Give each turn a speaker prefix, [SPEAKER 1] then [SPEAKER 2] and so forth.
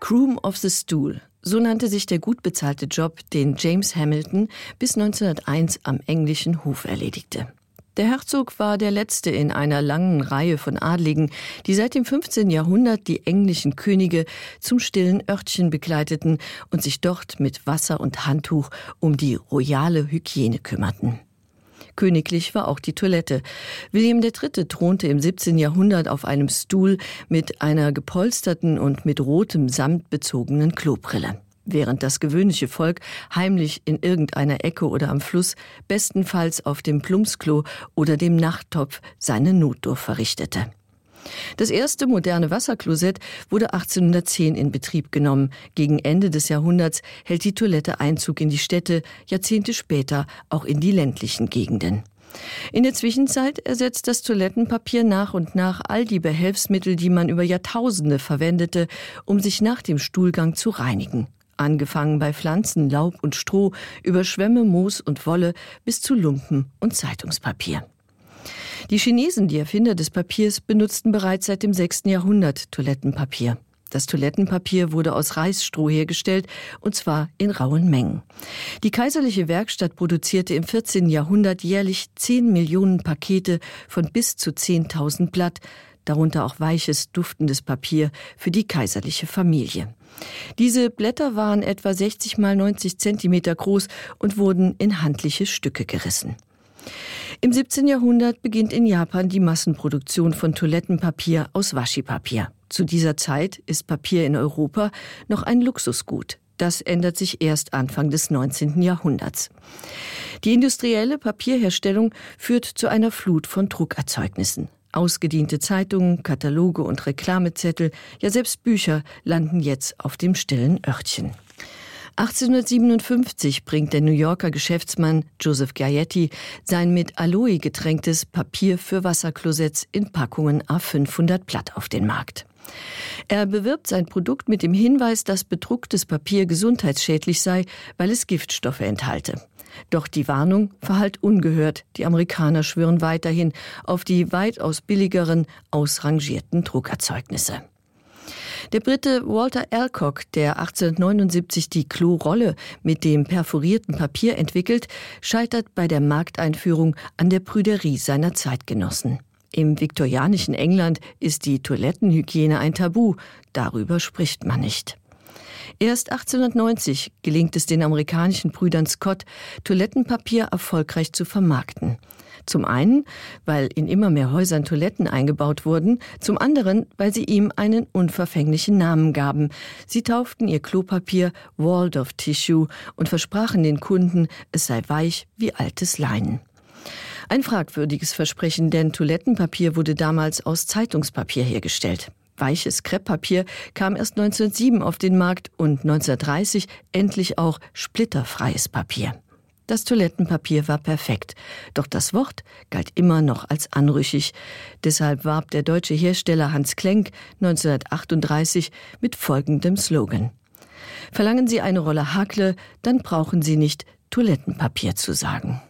[SPEAKER 1] Groom of the Stool. So nannte sich der gut bezahlte Job, den James Hamilton bis 1901 am englischen Hof erledigte. Der Herzog war der letzte in einer langen Reihe von Adligen, die seit dem 15. Jahrhundert die englischen Könige zum stillen Örtchen begleiteten und sich dort mit Wasser und Handtuch um die royale Hygiene kümmerten. Königlich war auch die Toilette. William III. thronte im 17. Jahrhundert auf einem Stuhl mit einer gepolsterten und mit rotem Samt bezogenen Klobrille während das gewöhnliche Volk heimlich in irgendeiner Ecke oder am Fluss, bestenfalls auf dem Plumpsklo oder dem Nachttopf seine Notdurf verrichtete. Das erste moderne Wasserklosett wurde 1810 in Betrieb genommen. Gegen Ende des Jahrhunderts hält die Toilette Einzug in die Städte, Jahrzehnte später auch in die ländlichen Gegenden. In der Zwischenzeit ersetzt das Toilettenpapier nach und nach all die Behelfsmittel, die man über Jahrtausende verwendete, um sich nach dem Stuhlgang zu reinigen. Angefangen bei Pflanzen, Laub und Stroh, über Schwämme, Moos und Wolle bis zu Lumpen und Zeitungspapier. Die Chinesen, die Erfinder des Papiers, benutzten bereits seit dem 6. Jahrhundert Toilettenpapier. Das Toilettenpapier wurde aus Reisstroh hergestellt, und zwar in rauen Mengen. Die kaiserliche Werkstatt produzierte im 14. Jahrhundert jährlich 10 Millionen Pakete von bis zu 10.000 Blatt, darunter auch weiches, duftendes Papier für die kaiserliche Familie. Diese Blätter waren etwa 60 mal 90 Zentimeter groß und wurden in handliche Stücke gerissen. Im 17. Jahrhundert beginnt in Japan die Massenproduktion von Toilettenpapier aus Waschipapier. Zu dieser Zeit ist Papier in Europa noch ein Luxusgut. Das ändert sich erst Anfang des 19. Jahrhunderts. Die industrielle Papierherstellung führt zu einer Flut von Druckerzeugnissen. Ausgediente Zeitungen, Kataloge und Reklamezettel, ja selbst Bücher landen jetzt auf dem stillen Örtchen. 1857 bringt der New Yorker Geschäftsmann Joseph Gaetti sein mit Aloe getränktes Papier für Wasserklosetts in Packungen a 500 Blatt auf den Markt. Er bewirbt sein Produkt mit dem Hinweis, dass bedrucktes Papier gesundheitsschädlich sei, weil es Giftstoffe enthalte. Doch die Warnung verhallt ungehört. Die Amerikaner schwören weiterhin auf die weitaus billigeren, ausrangierten Druckerzeugnisse. Der Brite Walter Alcock, der 1879 die Klorolle mit dem perforierten Papier entwickelt, scheitert bei der Markteinführung an der Prüderie seiner Zeitgenossen. Im viktorianischen England ist die Toilettenhygiene ein Tabu, darüber spricht man nicht. Erst 1890 gelingt es den amerikanischen Brüdern Scott, Toilettenpapier erfolgreich zu vermarkten. Zum einen, weil in immer mehr Häusern Toiletten eingebaut wurden, zum anderen, weil sie ihm einen unverfänglichen Namen gaben. Sie tauften ihr Klopapier Waldorf Tissue und versprachen den Kunden, es sei weich wie altes Leinen. Ein fragwürdiges Versprechen, denn Toilettenpapier wurde damals aus Zeitungspapier hergestellt. Weiches Krepppapier kam erst 1907 auf den Markt und 1930 endlich auch splitterfreies Papier. Das Toilettenpapier war perfekt, doch das Wort galt immer noch als anrüchig. Deshalb warb der deutsche Hersteller Hans Klenk 1938 mit folgendem Slogan. Verlangen Sie eine Rolle Hakle, dann brauchen Sie nicht Toilettenpapier zu sagen.